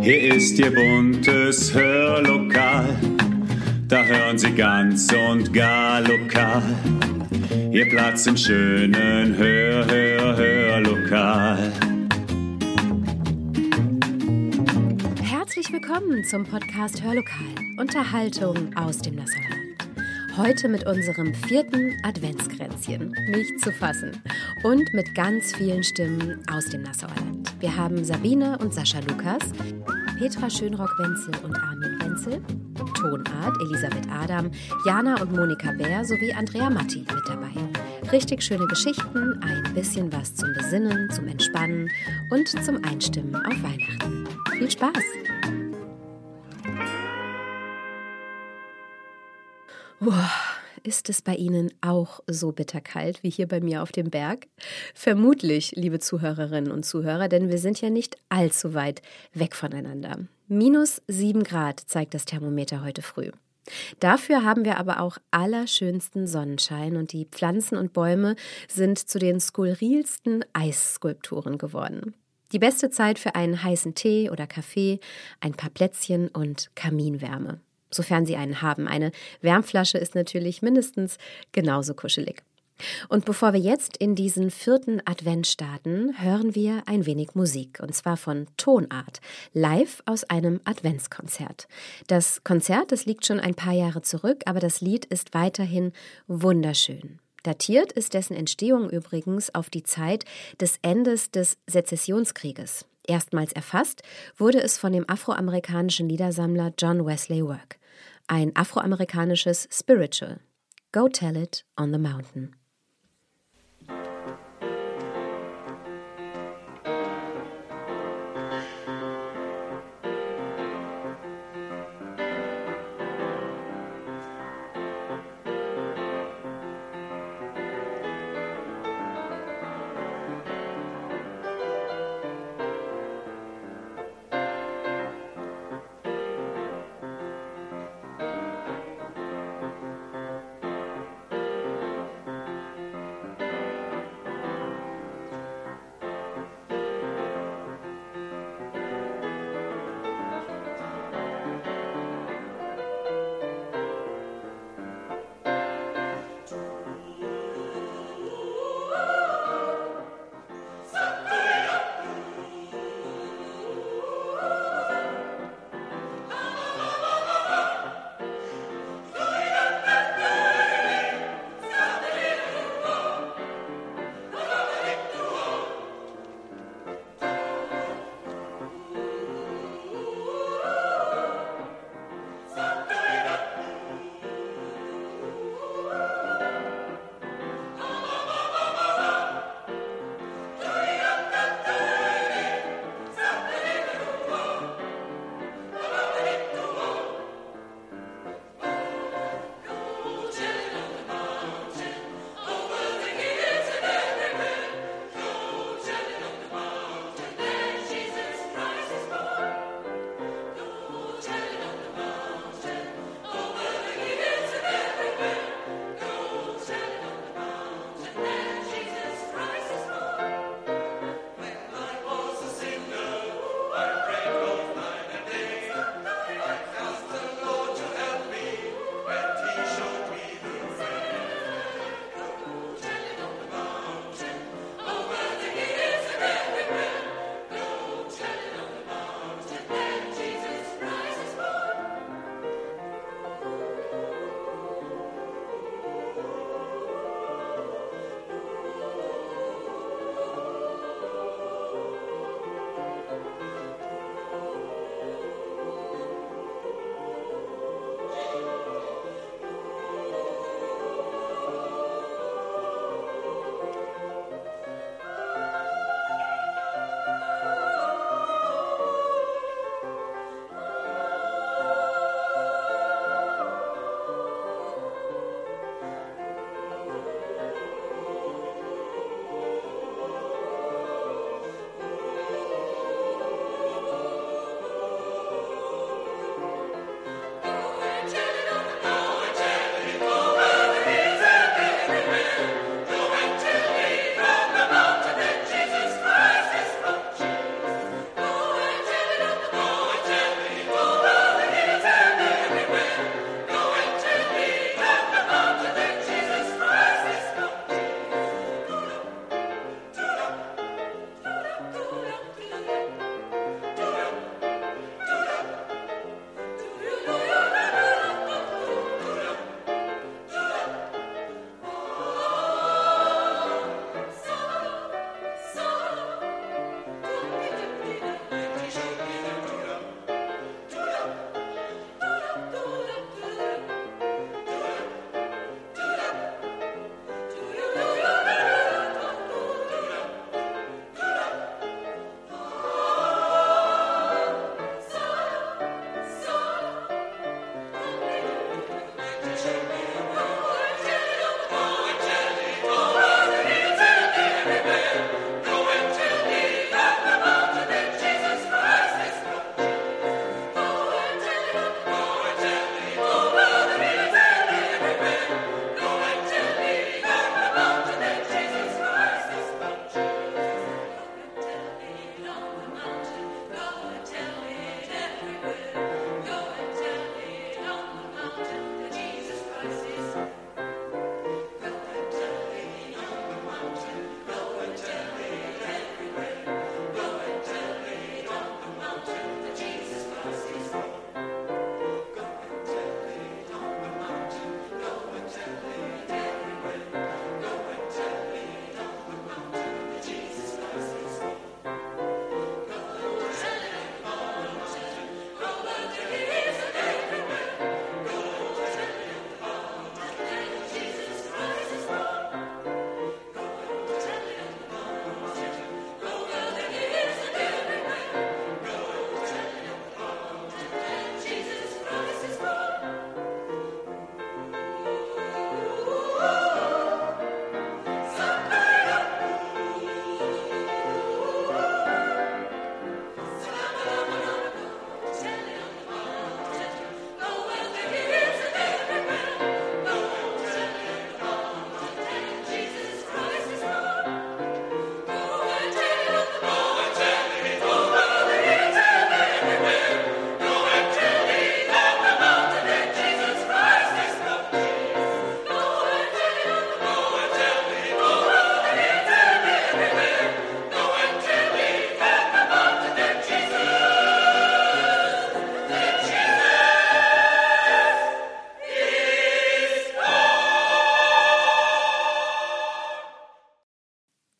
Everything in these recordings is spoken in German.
Hier ist Ihr buntes Hörlokal, da hören Sie ganz und gar lokal. Ihr Platz im schönen Hör, Hör, Hörlokal. Herzlich willkommen zum Podcast Hörlokal, Unterhaltung aus dem Nassauer Heute mit unserem vierten Adventskränzchen. Nicht zu fassen. Und mit ganz vielen Stimmen aus dem Nassauer Land. Wir haben Sabine und Sascha Lukas, Petra Schönrock-Wenzel und Armin Wenzel, Tonart Elisabeth Adam, Jana und Monika Bär sowie Andrea Matti mit dabei. Richtig schöne Geschichten, ein bisschen was zum Besinnen, zum Entspannen und zum Einstimmen auf Weihnachten. Viel Spaß! Boah, ist es bei Ihnen auch so bitterkalt wie hier bei mir auf dem Berg? Vermutlich, liebe Zuhörerinnen und Zuhörer, denn wir sind ja nicht allzu weit weg voneinander. Minus sieben Grad zeigt das Thermometer heute früh. Dafür haben wir aber auch allerschönsten Sonnenschein und die Pflanzen und Bäume sind zu den skurrilsten Eisskulpturen geworden. Die beste Zeit für einen heißen Tee oder Kaffee, ein paar Plätzchen und Kaminwärme sofern Sie einen haben. Eine Wärmflasche ist natürlich mindestens genauso kuschelig. Und bevor wir jetzt in diesen vierten Advent starten, hören wir ein wenig Musik, und zwar von Tonart, live aus einem Adventskonzert. Das Konzert, das liegt schon ein paar Jahre zurück, aber das Lied ist weiterhin wunderschön. Datiert ist dessen Entstehung übrigens auf die Zeit des Endes des Sezessionskrieges. Erstmals erfasst wurde es von dem afroamerikanischen Liedersammler John Wesley Work ein afroamerikanisches Spiritual. Go Tell It on the Mountain.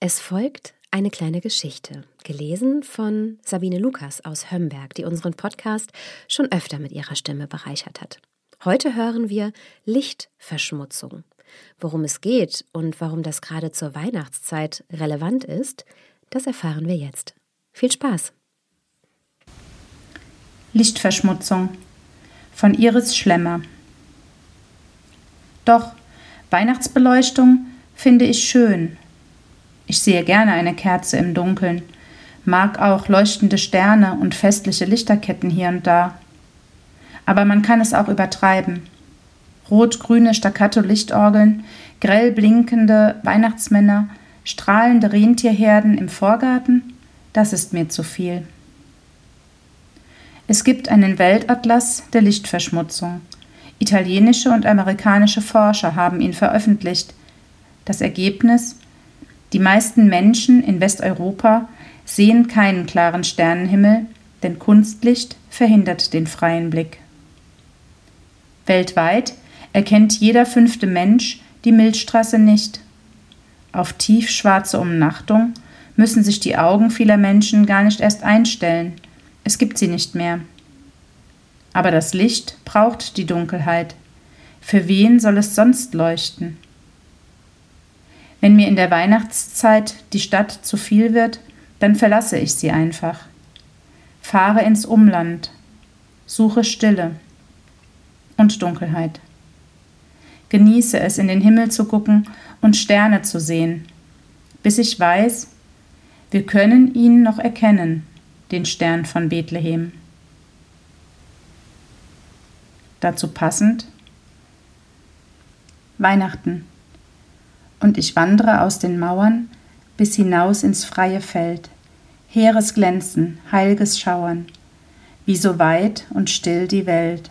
Es folgt eine kleine Geschichte, gelesen von Sabine Lukas aus Hömberg, die unseren Podcast schon öfter mit ihrer Stimme bereichert hat. Heute hören wir Lichtverschmutzung. Worum es geht und warum das gerade zur Weihnachtszeit relevant ist, das erfahren wir jetzt. Viel Spaß! Lichtverschmutzung von Iris Schlemmer. Doch, Weihnachtsbeleuchtung finde ich schön. Ich sehe gerne eine Kerze im Dunkeln, mag auch leuchtende Sterne und festliche Lichterketten hier und da. Aber man kann es auch übertreiben. Rot-grüne Staccato-Lichtorgeln, grell blinkende Weihnachtsmänner, strahlende Rentierherden im Vorgarten, das ist mir zu viel. Es gibt einen Weltatlas der Lichtverschmutzung. Italienische und amerikanische Forscher haben ihn veröffentlicht. Das Ergebnis die meisten Menschen in Westeuropa sehen keinen klaren Sternenhimmel, denn Kunstlicht verhindert den freien Blick. Weltweit erkennt jeder fünfte Mensch die Milchstraße nicht. Auf tiefschwarze Umnachtung müssen sich die Augen vieler Menschen gar nicht erst einstellen. Es gibt sie nicht mehr. Aber das Licht braucht die Dunkelheit. Für wen soll es sonst leuchten? Wenn mir in der Weihnachtszeit die Stadt zu viel wird, dann verlasse ich sie einfach. Fahre ins Umland, suche Stille und Dunkelheit. Genieße es, in den Himmel zu gucken und Sterne zu sehen, bis ich weiß, wir können ihn noch erkennen, den Stern von Bethlehem. Dazu passend Weihnachten und ich wandre aus den Mauern bis hinaus ins freie Feld, heeres Glänzen, heilges Schauern, wie so weit und still die Welt.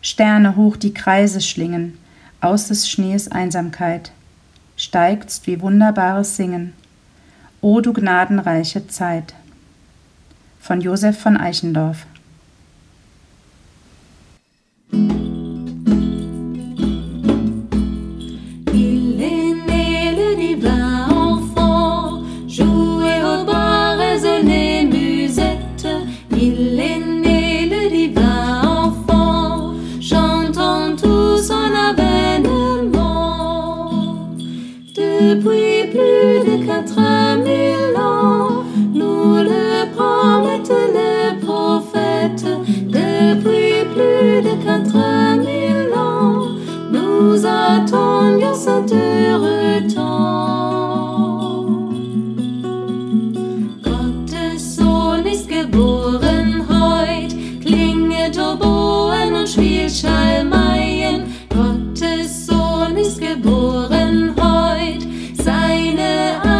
Sterne hoch die Kreise schlingen, aus des Schnees Einsamkeit, steigtst wie wunderbares Singen, o du gnadenreiche Zeit. Von Josef von Eichendorff t'attendre car ça. Gottes Sohn ist geboren heut, klinget Oboen und spielt Gottes Sohn ist geboren heut, seine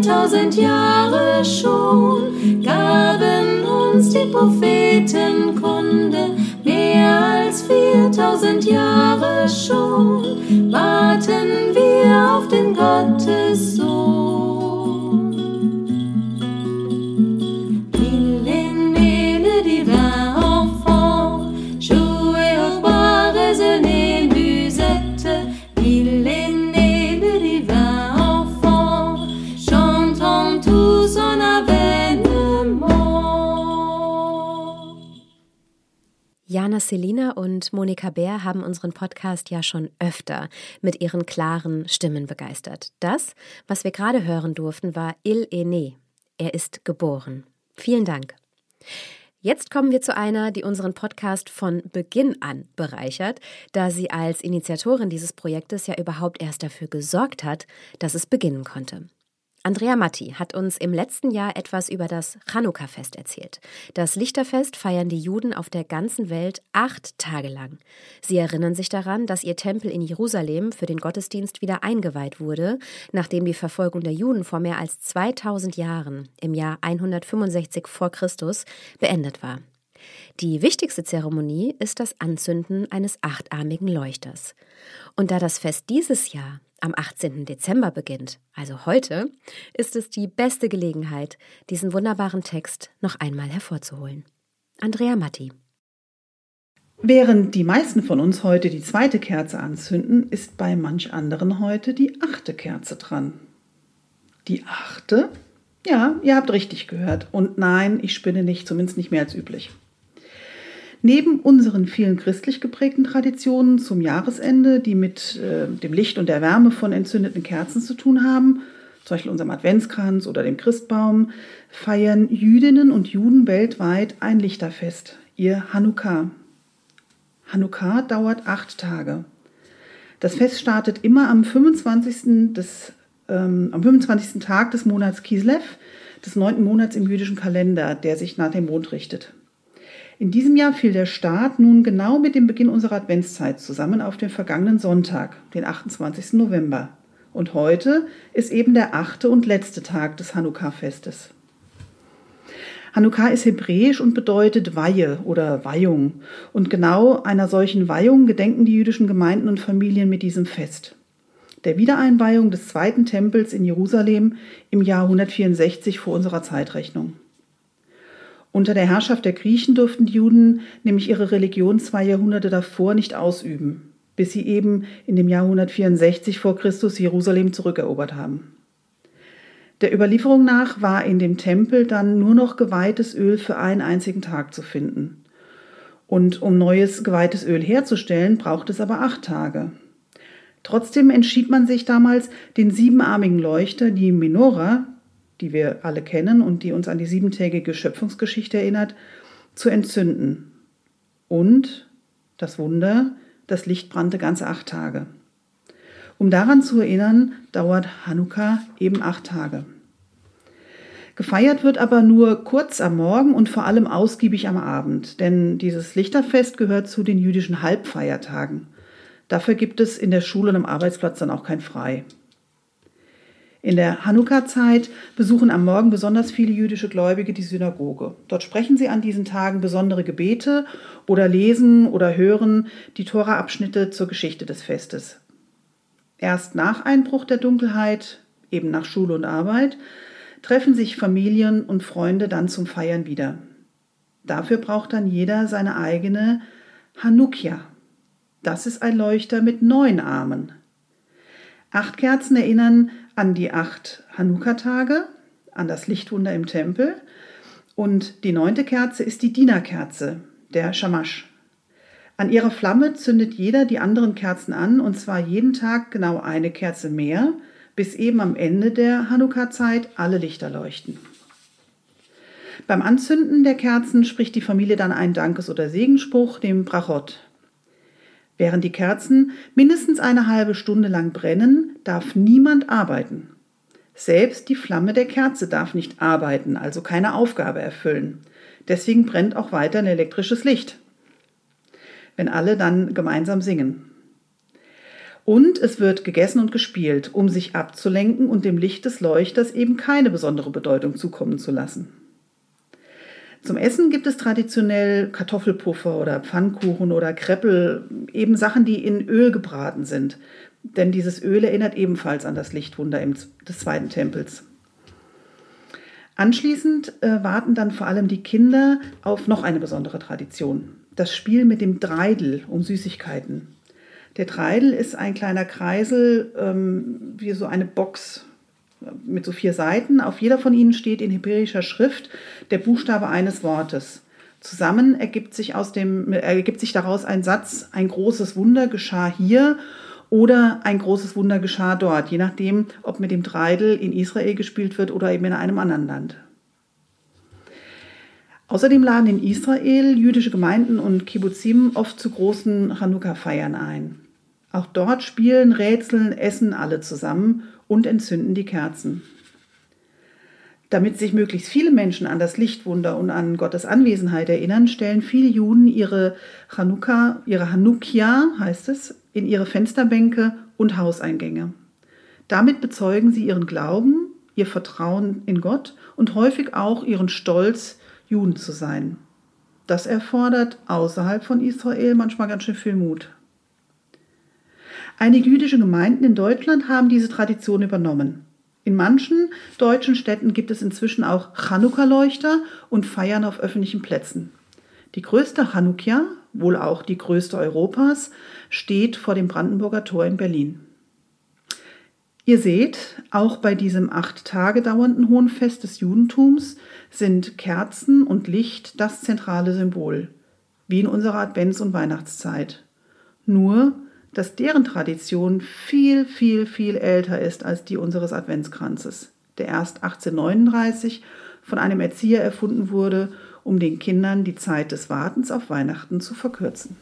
tausend Jahre schon gaben uns die Propheten Kunde. Mehr als viertausend Jahre schon warten wir auf den Gottessohn. Selina und Monika Bär haben unseren Podcast ja schon öfter mit ihren klaren Stimmen begeistert. Das, was wir gerade hören durften, war Il Ene. Er ist geboren. Vielen Dank. Jetzt kommen wir zu einer, die unseren Podcast von Beginn an bereichert, da sie als Initiatorin dieses Projektes ja überhaupt erst dafür gesorgt hat, dass es beginnen konnte. Andrea Matti hat uns im letzten Jahr etwas über das Chanukka-Fest erzählt. Das Lichterfest feiern die Juden auf der ganzen Welt acht Tage lang. Sie erinnern sich daran, dass ihr Tempel in Jerusalem für den Gottesdienst wieder eingeweiht wurde, nachdem die Verfolgung der Juden vor mehr als 2000 Jahren, im Jahr 165 vor Christus, beendet war. Die wichtigste Zeremonie ist das Anzünden eines achtarmigen Leuchters. Und da das Fest dieses Jahr am 18. Dezember beginnt, also heute, ist es die beste Gelegenheit, diesen wunderbaren Text noch einmal hervorzuholen. Andrea Matti. Während die meisten von uns heute die zweite Kerze anzünden, ist bei manch anderen heute die achte Kerze dran. Die achte? Ja, ihr habt richtig gehört. Und nein, ich spinne nicht, zumindest nicht mehr als üblich. Neben unseren vielen christlich geprägten Traditionen zum Jahresende, die mit äh, dem Licht und der Wärme von entzündeten Kerzen zu tun haben, zum Beispiel unserem Adventskranz oder dem Christbaum, feiern Jüdinnen und Juden weltweit ein Lichterfest, ihr Hanukkah. Hanukkah dauert acht Tage. Das Fest startet immer am 25. Des, ähm, am 25. Tag des Monats Kislev, des neunten Monats im jüdischen Kalender, der sich nach dem Mond richtet. In diesem Jahr fiel der Start nun genau mit dem Beginn unserer Adventszeit zusammen auf den vergangenen Sonntag, den 28. November. Und heute ist eben der achte und letzte Tag des Hanukkah-Festes. Hanukkah ist hebräisch und bedeutet Weihe oder Weihung. Und genau einer solchen Weihung gedenken die jüdischen Gemeinden und Familien mit diesem Fest. Der Wiedereinweihung des zweiten Tempels in Jerusalem im Jahr 164 vor unserer Zeitrechnung. Unter der Herrschaft der Griechen durften die Juden nämlich ihre Religion zwei Jahrhunderte davor nicht ausüben, bis sie eben in dem Jahr 164 vor Christus Jerusalem zurückerobert haben. Der Überlieferung nach war in dem Tempel dann nur noch geweihtes Öl für einen einzigen Tag zu finden. Und um neues geweihtes Öl herzustellen, braucht es aber acht Tage. Trotzdem entschied man sich damals, den siebenarmigen Leuchter, die Menora, die wir alle kennen und die uns an die siebentägige Schöpfungsgeschichte erinnert, zu entzünden. Und, das Wunder, das Licht brannte ganze acht Tage. Um daran zu erinnern, dauert Hanukkah eben acht Tage. Gefeiert wird aber nur kurz am Morgen und vor allem ausgiebig am Abend, denn dieses Lichterfest gehört zu den jüdischen Halbfeiertagen. Dafür gibt es in der Schule und am Arbeitsplatz dann auch kein Frei. In der Hanukkah-Zeit besuchen am Morgen besonders viele jüdische Gläubige die Synagoge. Dort sprechen sie an diesen Tagen besondere Gebete oder lesen oder hören die Tora-Abschnitte zur Geschichte des Festes. Erst nach Einbruch der Dunkelheit, eben nach Schule und Arbeit, treffen sich Familien und Freunde dann zum Feiern wieder. Dafür braucht dann jeder seine eigene Hanukkah. Das ist ein Leuchter mit neun Armen. Acht Kerzen erinnern an die acht Hanukkah-Tage, an das Lichtwunder im Tempel. Und die neunte Kerze ist die Dienerkerze, der Shamash. An ihrer Flamme zündet jeder die anderen Kerzen an, und zwar jeden Tag genau eine Kerze mehr, bis eben am Ende der Hanukkah-Zeit alle Lichter leuchten. Beim Anzünden der Kerzen spricht die Familie dann einen Dankes- oder Segenspruch, dem Brachot. Während die Kerzen mindestens eine halbe Stunde lang brennen, darf niemand arbeiten. Selbst die Flamme der Kerze darf nicht arbeiten, also keine Aufgabe erfüllen. Deswegen brennt auch weiter ein elektrisches Licht wenn alle dann gemeinsam singen. Und es wird gegessen und gespielt, um sich abzulenken und dem Licht des Leuchters eben keine besondere Bedeutung zukommen zu lassen. Zum Essen gibt es traditionell Kartoffelpuffer oder Pfannkuchen oder Kreppel, eben Sachen, die in Öl gebraten sind. Denn dieses Öl erinnert ebenfalls an das Lichtwunder des zweiten Tempels. Anschließend äh, warten dann vor allem die Kinder auf noch eine besondere Tradition das Spiel mit dem Dreidel um Süßigkeiten. Der Dreidel ist ein kleiner Kreisel, ähm, wie so eine Box mit so vier Seiten. Auf jeder von ihnen steht in hebräischer Schrift der Buchstabe eines Wortes. Zusammen ergibt sich, aus dem, ergibt sich daraus ein Satz, ein großes Wunder geschah hier oder ein großes Wunder geschah dort, je nachdem, ob mit dem Dreidel in Israel gespielt wird oder eben in einem anderen Land. Außerdem laden in Israel jüdische Gemeinden und Kibbuzim oft zu großen Chanukka-Feiern ein. Auch dort spielen, rätseln, essen alle zusammen und entzünden die Kerzen. Damit sich möglichst viele Menschen an das Lichtwunder und an Gottes Anwesenheit erinnern, stellen viele Juden ihre Chanukka, ihre Hanukkah, heißt es, in ihre Fensterbänke und Hauseingänge. Damit bezeugen sie ihren Glauben, ihr Vertrauen in Gott und häufig auch ihren Stolz Juden zu sein. Das erfordert außerhalb von Israel manchmal ganz schön viel Mut. Einige jüdische Gemeinden in Deutschland haben diese Tradition übernommen. In manchen deutschen Städten gibt es inzwischen auch Chanukka-Leuchter und Feiern auf öffentlichen Plätzen. Die größte Chanukia wohl auch die größte Europas, steht vor dem Brandenburger Tor in Berlin. Ihr seht, auch bei diesem acht Tage dauernden Hohenfest des Judentums sind Kerzen und Licht das zentrale Symbol, wie in unserer Advents- und Weihnachtszeit. Nur, dass deren Tradition viel, viel, viel älter ist als die unseres Adventskranzes, der erst 1839 von einem Erzieher erfunden wurde, um den Kindern die Zeit des Wartens auf Weihnachten zu verkürzen.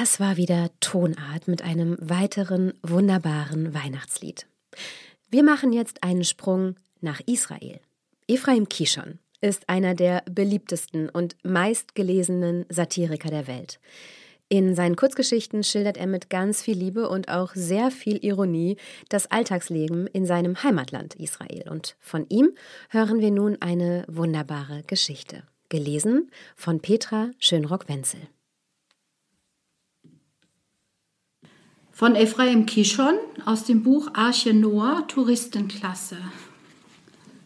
Das war wieder Tonart mit einem weiteren wunderbaren Weihnachtslied. Wir machen jetzt einen Sprung nach Israel. Ephraim Kishon ist einer der beliebtesten und meistgelesenen Satiriker der Welt. In seinen Kurzgeschichten schildert er mit ganz viel Liebe und auch sehr viel Ironie das Alltagsleben in seinem Heimatland Israel. Und von ihm hören wir nun eine wunderbare Geschichte. Gelesen von Petra Schönrock-Wenzel. Von Ephraim Kishon aus dem Buch Arche Noah Touristenklasse.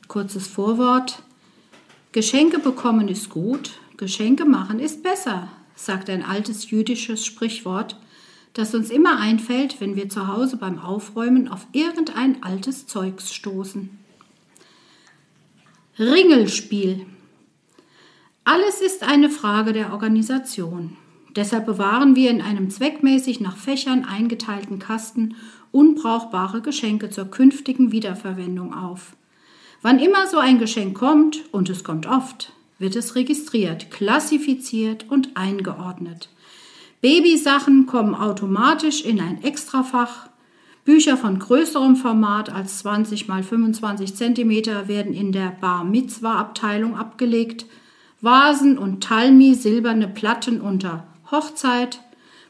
Kurzes Vorwort. Geschenke bekommen ist gut, Geschenke machen ist besser, sagt ein altes jüdisches Sprichwort, das uns immer einfällt, wenn wir zu Hause beim Aufräumen auf irgendein altes Zeugs stoßen. Ringelspiel. Alles ist eine Frage der Organisation. Deshalb bewahren wir in einem zweckmäßig nach Fächern eingeteilten Kasten unbrauchbare Geschenke zur künftigen Wiederverwendung auf. Wann immer so ein Geschenk kommt, und es kommt oft, wird es registriert, klassifiziert und eingeordnet. Babysachen kommen automatisch in ein Extrafach. Bücher von größerem Format als 20 x 25 cm werden in der Bar Mitzwa Abteilung abgelegt. Vasen und Talmi silberne Platten unter Hochzeit,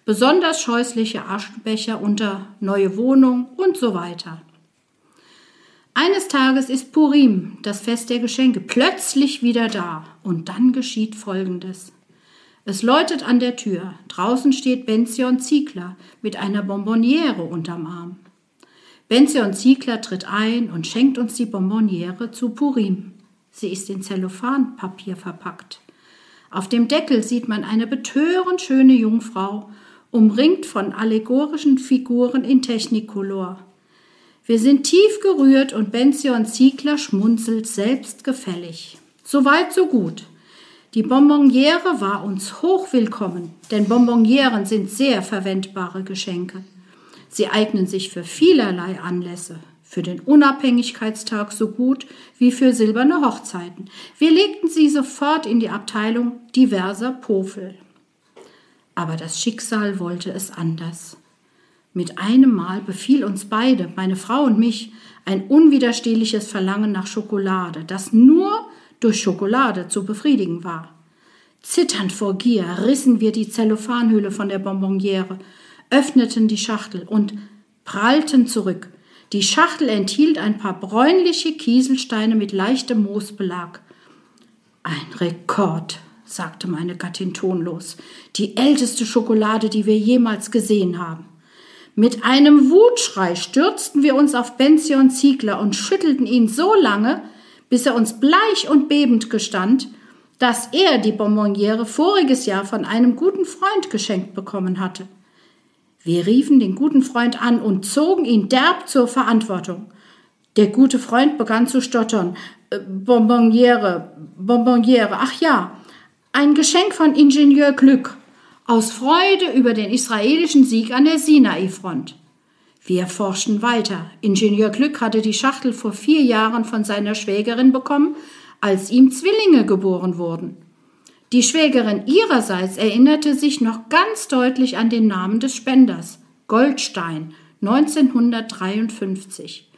besonders scheußliche Aschenbecher unter neue Wohnung und so weiter. Eines Tages ist Purim, das Fest der Geschenke, plötzlich wieder da. Und dann geschieht Folgendes. Es läutet an der Tür. Draußen steht Benzion Ziegler mit einer Bonbonniere unterm Arm. Benzion Ziegler tritt ein und schenkt uns die Bonbonniere zu Purim. Sie ist in Zellophanpapier verpackt. Auf dem Deckel sieht man eine betörend schöne Jungfrau, umringt von allegorischen Figuren in Technicolor. Wir sind tief gerührt und Benzion Ziegler schmunzelt selbstgefällig. Soweit, so gut. Die Bonbonniere war uns hochwillkommen, denn Bonbonnieren sind sehr verwendbare Geschenke. Sie eignen sich für vielerlei Anlässe, für den Unabhängigkeitstag so gut wie für silberne Hochzeiten. Wir legten sie sofort in die Abteilung diverser Pofel. Aber das Schicksal wollte es anders. Mit einem Mal befiel uns beide, meine Frau und mich, ein unwiderstehliches Verlangen nach Schokolade, das nur durch Schokolade zu befriedigen war. Zitternd vor Gier rissen wir die Zellophanhülle von der Bonbonniere, öffneten die Schachtel und prallten zurück. Die Schachtel enthielt ein paar bräunliche Kieselsteine mit leichtem Moosbelag. Ein Rekord, sagte meine Gattin tonlos. Die älteste Schokolade, die wir jemals gesehen haben. Mit einem Wutschrei stürzten wir uns auf Benzion Ziegler und schüttelten ihn so lange, bis er uns bleich und bebend gestand, dass er die Bonbonniere voriges Jahr von einem guten Freund geschenkt bekommen hatte. Wir riefen den guten Freund an und zogen ihn derb zur Verantwortung. Der gute Freund begann zu stottern. Äh, Bonbonniere, Bonbonniere, ach ja, ein Geschenk von Ingenieur Glück aus Freude über den israelischen Sieg an der Sinai-Front. Wir forschten weiter. Ingenieur Glück hatte die Schachtel vor vier Jahren von seiner Schwägerin bekommen, als ihm Zwillinge geboren wurden. Die Schwägerin ihrerseits erinnerte sich noch ganz deutlich an den Namen des Spenders, Goldstein, 1953.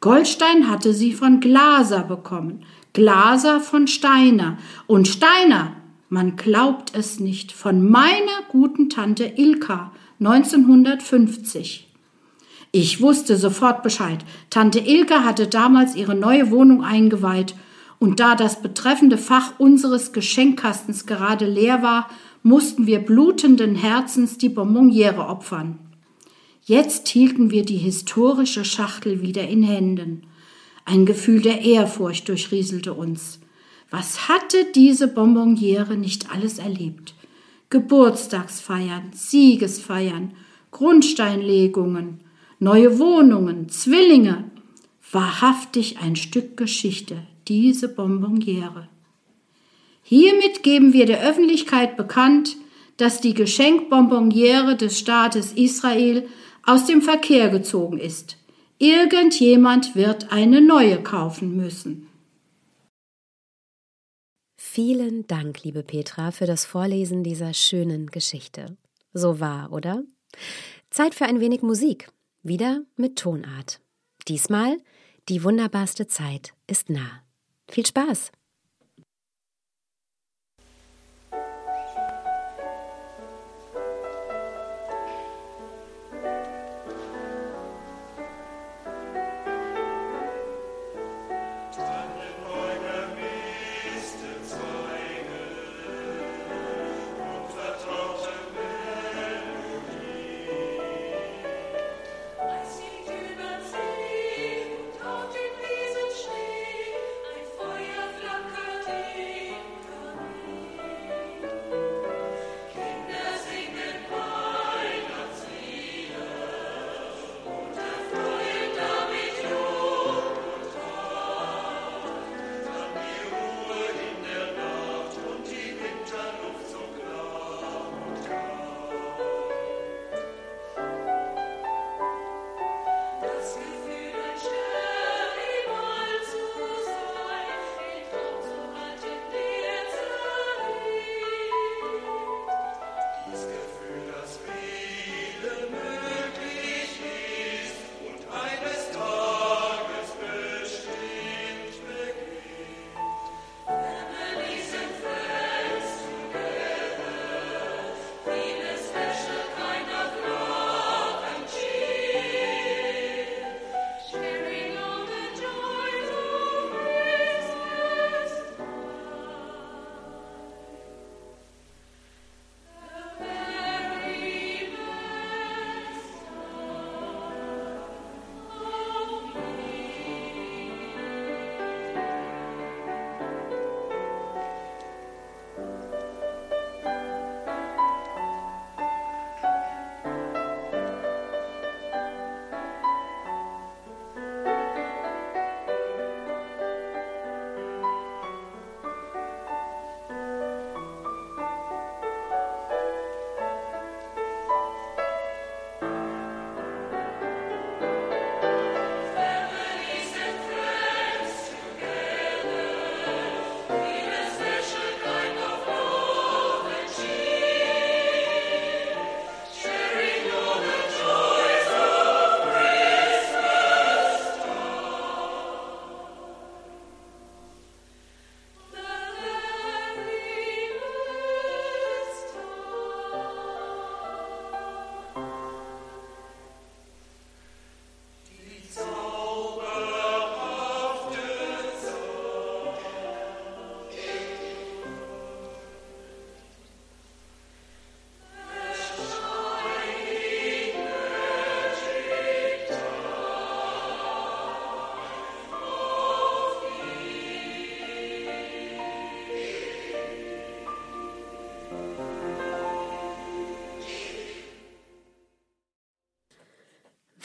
Goldstein hatte sie von Glaser bekommen, Glaser von Steiner und Steiner, man glaubt es nicht, von meiner guten Tante Ilka, 1950. Ich wusste sofort Bescheid. Tante Ilke hatte damals ihre neue Wohnung eingeweiht, und da das betreffende Fach unseres Geschenkkastens gerade leer war, mussten wir blutenden Herzens die Bonbonniere opfern. Jetzt hielten wir die historische Schachtel wieder in Händen. Ein Gefühl der Ehrfurcht durchrieselte uns. Was hatte diese Bonbonniere nicht alles erlebt? Geburtstagsfeiern, Siegesfeiern, Grundsteinlegungen, neue Wohnungen, Zwillinge. Wahrhaftig ein Stück Geschichte, diese Bonbonniere. Hiermit geben wir der Öffentlichkeit bekannt, dass die Geschenkbonbonniere des Staates Israel aus dem Verkehr gezogen ist. Irgendjemand wird eine neue kaufen müssen. Vielen Dank, liebe Petra, für das Vorlesen dieser schönen Geschichte. So wahr, oder? Zeit für ein wenig Musik. Wieder mit Tonart. Diesmal die wunderbarste Zeit ist nah. Viel Spaß!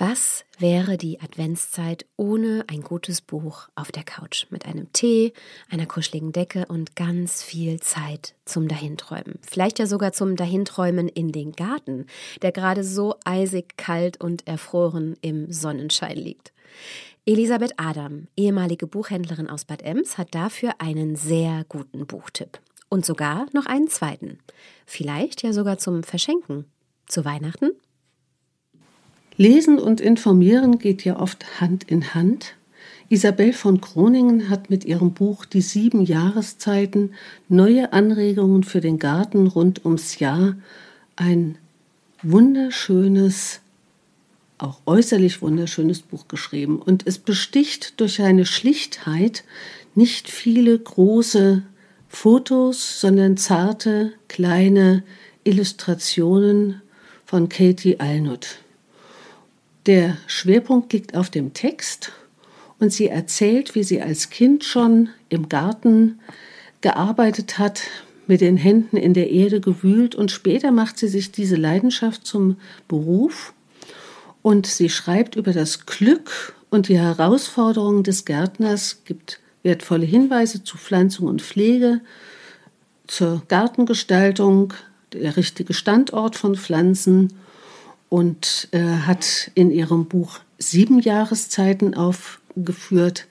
Was wäre die Adventszeit ohne ein gutes Buch auf der Couch mit einem Tee, einer kuscheligen Decke und ganz viel Zeit zum Dahinträumen? Vielleicht ja sogar zum Dahinträumen in den Garten, der gerade so eisig kalt und erfroren im Sonnenschein liegt. Elisabeth Adam, ehemalige Buchhändlerin aus Bad Ems, hat dafür einen sehr guten Buchtipp. Und sogar noch einen zweiten. Vielleicht ja sogar zum Verschenken. Zu Weihnachten Lesen und Informieren geht ja oft Hand in Hand. Isabel von Groningen hat mit ihrem Buch Die sieben Jahreszeiten neue Anregungen für den Garten rund ums Jahr ein wunderschönes, auch äußerlich wunderschönes Buch geschrieben. Und es besticht durch eine Schlichtheit, nicht viele große Fotos, sondern zarte, kleine Illustrationen von Katie Alnut. Der Schwerpunkt liegt auf dem Text und sie erzählt, wie sie als Kind schon im Garten gearbeitet hat, mit den Händen in der Erde gewühlt und später macht sie sich diese Leidenschaft zum Beruf und sie schreibt über das Glück und die Herausforderungen des Gärtners, gibt wertvolle Hinweise zu Pflanzung und Pflege, zur Gartengestaltung, der richtige Standort von Pflanzen und äh, hat in ihrem Buch sieben Jahreszeiten aufgeführt,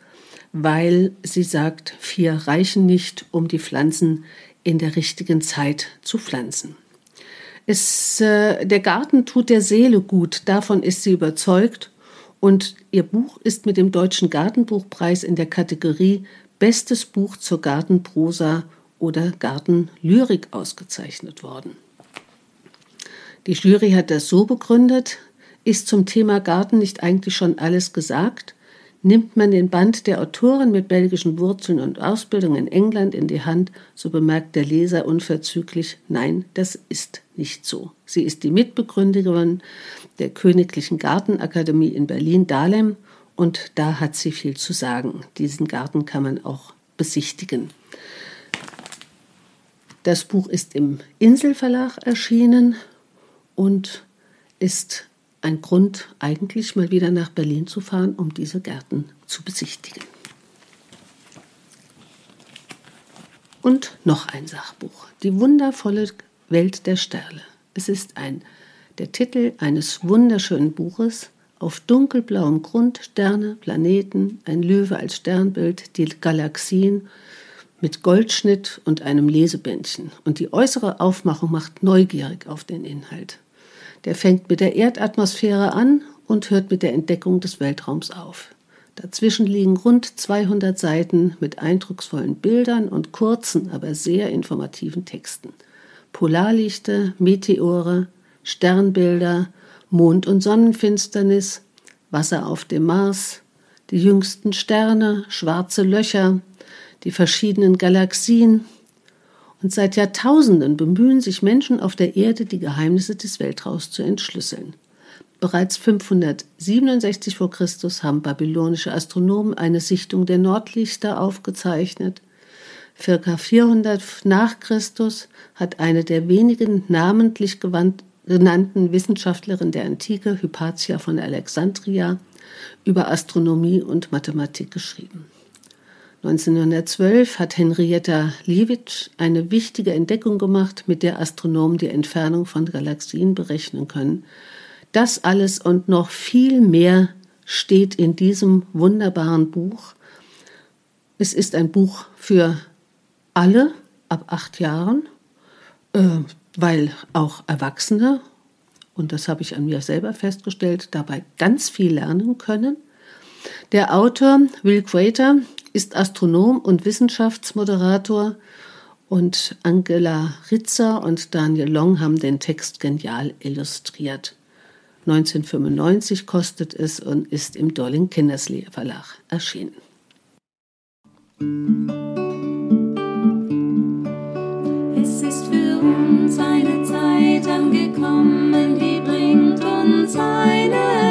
weil sie sagt, vier reichen nicht, um die Pflanzen in der richtigen Zeit zu pflanzen. Es, äh, der Garten tut der Seele gut, davon ist sie überzeugt. Und ihr Buch ist mit dem Deutschen Gartenbuchpreis in der Kategorie Bestes Buch zur Gartenprosa oder Gartenlyrik ausgezeichnet worden. Die Jury hat das so begründet, ist zum Thema Garten nicht eigentlich schon alles gesagt? Nimmt man den Band der Autorin mit belgischen Wurzeln und Ausbildung in England in die Hand, so bemerkt der Leser unverzüglich, nein, das ist nicht so. Sie ist die Mitbegründerin der Königlichen Gartenakademie in Berlin-Dahlem und da hat sie viel zu sagen. Diesen Garten kann man auch besichtigen. Das Buch ist im Inselverlag erschienen und ist ein Grund, eigentlich mal wieder nach Berlin zu fahren, um diese Gärten zu besichtigen. Und noch ein Sachbuch, Die wundervolle Welt der Sterne. Es ist ein, der Titel eines wunderschönen Buches auf dunkelblauem Grund, Sterne, Planeten, ein Löwe als Sternbild, die Galaxien mit Goldschnitt und einem Lesebändchen. Und die äußere Aufmachung macht neugierig auf den Inhalt. Der fängt mit der Erdatmosphäre an und hört mit der Entdeckung des Weltraums auf. Dazwischen liegen rund 200 Seiten mit eindrucksvollen Bildern und kurzen, aber sehr informativen Texten. Polarlichter, Meteore, Sternbilder, Mond- und Sonnenfinsternis, Wasser auf dem Mars, die jüngsten Sterne, schwarze Löcher, die verschiedenen Galaxien, und seit Jahrtausenden bemühen sich Menschen auf der Erde, die Geheimnisse des Weltraums zu entschlüsseln. Bereits 567 vor Christus haben babylonische Astronomen eine Sichtung der Nordlichter aufgezeichnet. Circa 400 nach Christus hat eine der wenigen namentlich genannten Wissenschaftlerinnen der Antike, Hypatia von Alexandria, über Astronomie und Mathematik geschrieben. 1912 hat Henrietta Leavitt eine wichtige Entdeckung gemacht, mit der Astronomen die Entfernung von Galaxien berechnen können. Das alles und noch viel mehr steht in diesem wunderbaren Buch. Es ist ein Buch für alle ab acht Jahren, äh, weil auch Erwachsene, und das habe ich an mir selber festgestellt, dabei ganz viel lernen können. Der Autor Will Crater ist Astronom und Wissenschaftsmoderator und Angela Ritzer und Daniel Long haben den Text genial illustriert. 1995 kostet es und ist im Dolling Kindersley Verlag erschienen. Es ist für uns eine Zeit angekommen, die bringt uns eine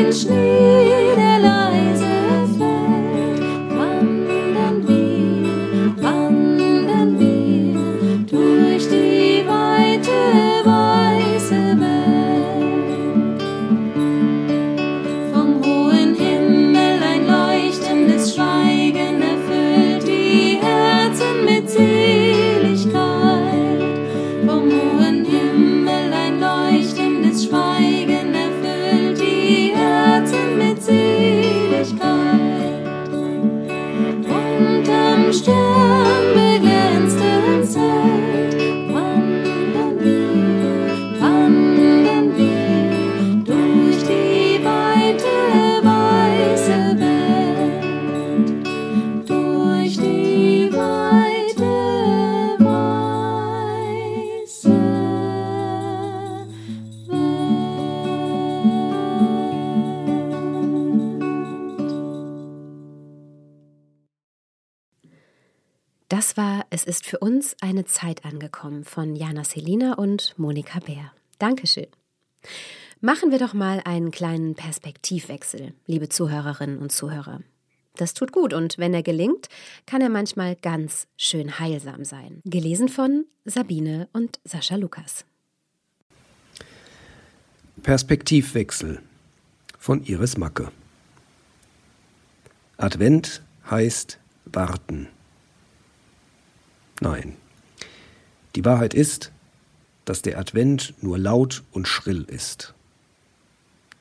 den uns eine Zeit angekommen von Jana Selina und Monika Bär. Dankeschön. Machen wir doch mal einen kleinen Perspektivwechsel, liebe Zuhörerinnen und Zuhörer. Das tut gut und wenn er gelingt, kann er manchmal ganz schön heilsam sein. Gelesen von Sabine und Sascha Lukas. Perspektivwechsel von Iris Macke. Advent heißt warten. Nein. Die Wahrheit ist, dass der Advent nur laut und schrill ist.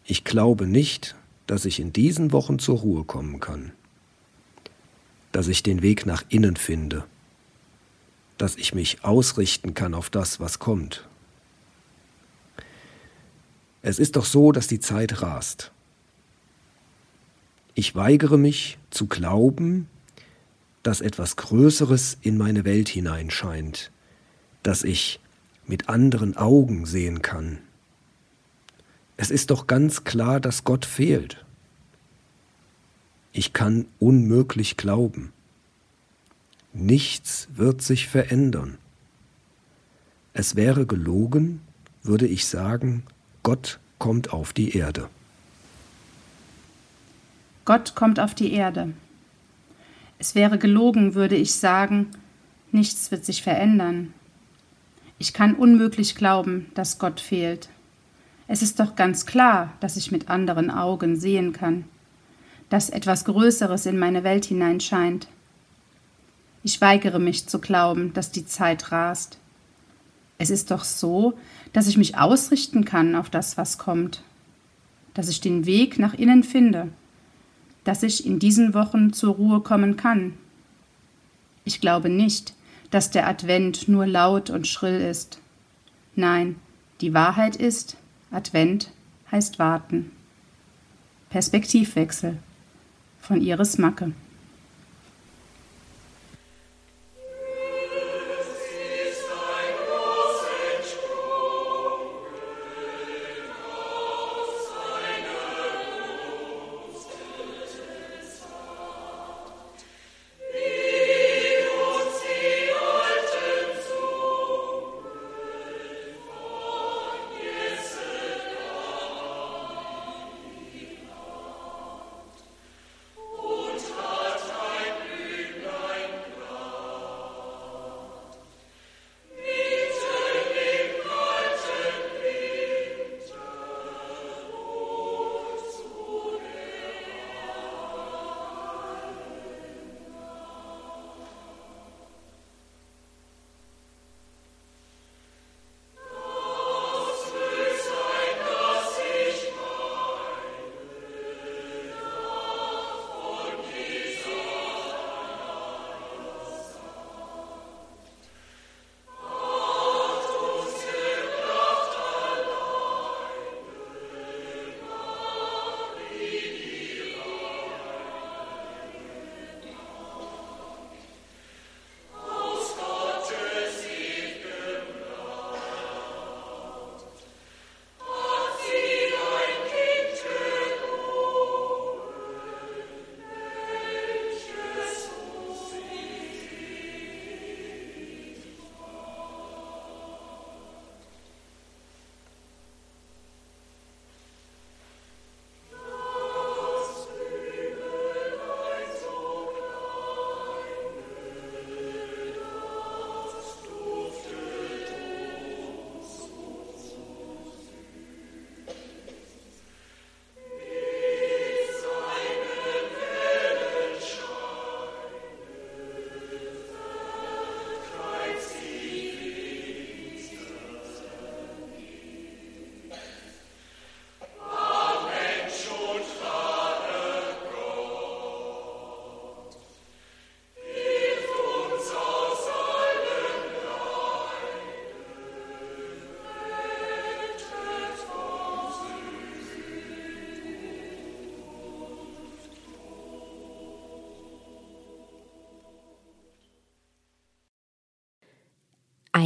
Ich glaube nicht, dass ich in diesen Wochen zur Ruhe kommen kann, dass ich den Weg nach innen finde, dass ich mich ausrichten kann auf das, was kommt. Es ist doch so, dass die Zeit rast. Ich weigere mich zu glauben, dass etwas Größeres in meine Welt hineinscheint, dass ich mit anderen Augen sehen kann. Es ist doch ganz klar, dass Gott fehlt. Ich kann unmöglich glauben. Nichts wird sich verändern. Es wäre gelogen, würde ich sagen, Gott kommt auf die Erde. Gott kommt auf die Erde. Es wäre gelogen, würde ich sagen, nichts wird sich verändern. Ich kann unmöglich glauben, dass Gott fehlt. Es ist doch ganz klar, dass ich mit anderen Augen sehen kann, dass etwas Größeres in meine Welt hineinscheint. Ich weigere mich zu glauben, dass die Zeit rast. Es ist doch so, dass ich mich ausrichten kann auf das, was kommt, dass ich den Weg nach innen finde, dass ich in diesen Wochen zur Ruhe kommen kann. Ich glaube nicht, dass der Advent nur laut und schrill ist. Nein, die Wahrheit ist, Advent heißt warten. Perspektivwechsel von Iris Macke.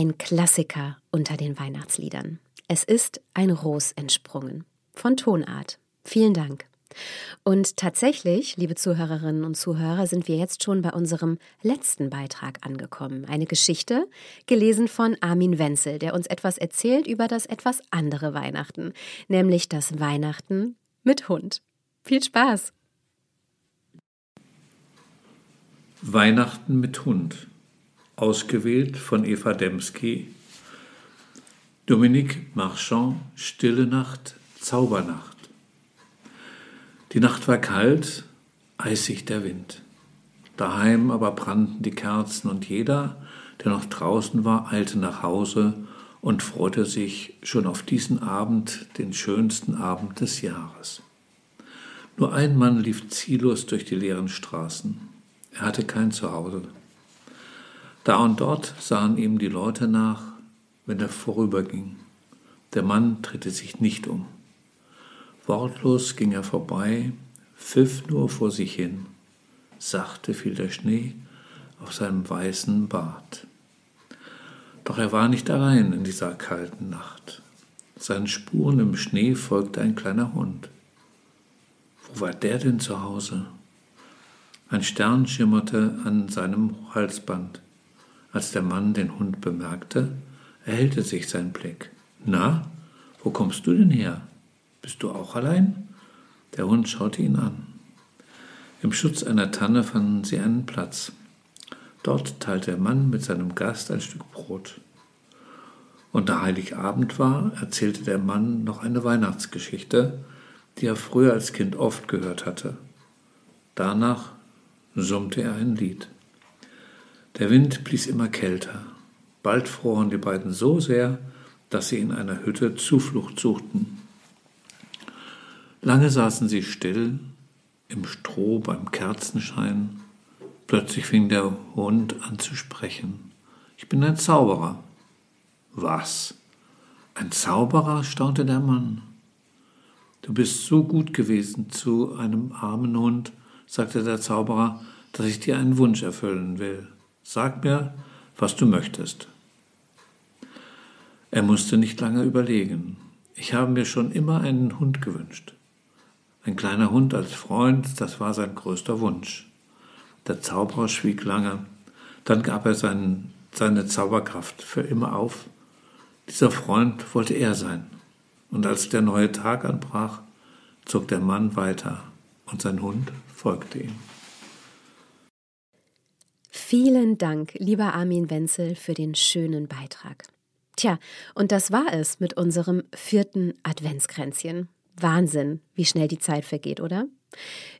Ein Klassiker unter den Weihnachtsliedern. Es ist ein Ros entsprungen. Von Tonart. Vielen Dank. Und tatsächlich, liebe Zuhörerinnen und Zuhörer, sind wir jetzt schon bei unserem letzten Beitrag angekommen. Eine Geschichte, gelesen von Armin Wenzel, der uns etwas erzählt über das etwas andere Weihnachten, nämlich das Weihnachten mit Hund. Viel Spaß! Weihnachten mit Hund. Ausgewählt von Eva Demski. Dominique Marchand, Stille Nacht, Zaubernacht. Die Nacht war kalt, eisig der Wind. Daheim aber brannten die Kerzen und jeder, der noch draußen war, eilte nach Hause und freute sich schon auf diesen Abend, den schönsten Abend des Jahres. Nur ein Mann lief ziellos durch die leeren Straßen. Er hatte kein Zuhause. Da und dort sahen ihm die Leute nach, wenn er vorüberging. Der Mann drehte sich nicht um. Wortlos ging er vorbei, pfiff nur vor sich hin. Sachte fiel der Schnee auf seinem weißen Bart. Doch er war nicht allein in dieser kalten Nacht. Seinen Spuren im Schnee folgte ein kleiner Hund. Wo war der denn zu Hause? Ein Stern schimmerte an seinem Halsband. Als der Mann den Hund bemerkte, erhellte sich sein Blick. Na, wo kommst du denn her? Bist du auch allein? Der Hund schaute ihn an. Im Schutz einer Tanne fanden sie einen Platz. Dort teilte der Mann mit seinem Gast ein Stück Brot. Und da Heiligabend war, erzählte der Mann noch eine Weihnachtsgeschichte, die er früher als Kind oft gehört hatte. Danach summte er ein Lied. Der Wind blies immer kälter. Bald froren die beiden so sehr, dass sie in einer Hütte Zuflucht suchten. Lange saßen sie still im Stroh beim Kerzenschein. Plötzlich fing der Hund an zu sprechen. Ich bin ein Zauberer. Was? Ein Zauberer? staunte der Mann. Du bist so gut gewesen zu einem armen Hund, sagte der Zauberer, dass ich dir einen Wunsch erfüllen will. Sag mir, was du möchtest. Er musste nicht lange überlegen. Ich habe mir schon immer einen Hund gewünscht. Ein kleiner Hund als Freund, das war sein größter Wunsch. Der Zauberer schwieg lange, dann gab er seinen, seine Zauberkraft für immer auf. Dieser Freund wollte er sein. Und als der neue Tag anbrach, zog der Mann weiter und sein Hund folgte ihm. Vielen Dank, lieber Armin Wenzel, für den schönen Beitrag. Tja, und das war es mit unserem vierten Adventskränzchen. Wahnsinn, wie schnell die Zeit vergeht, oder?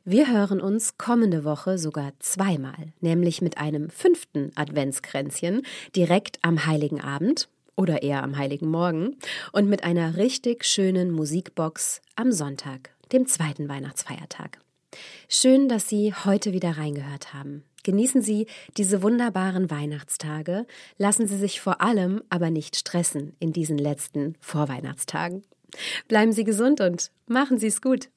Wir hören uns kommende Woche sogar zweimal, nämlich mit einem fünften Adventskränzchen direkt am Heiligen Abend oder eher am Heiligen Morgen und mit einer richtig schönen Musikbox am Sonntag, dem zweiten Weihnachtsfeiertag. Schön, dass Sie heute wieder reingehört haben. Genießen Sie diese wunderbaren Weihnachtstage, lassen Sie sich vor allem aber nicht stressen in diesen letzten Vorweihnachtstagen. Bleiben Sie gesund und machen Sie es gut.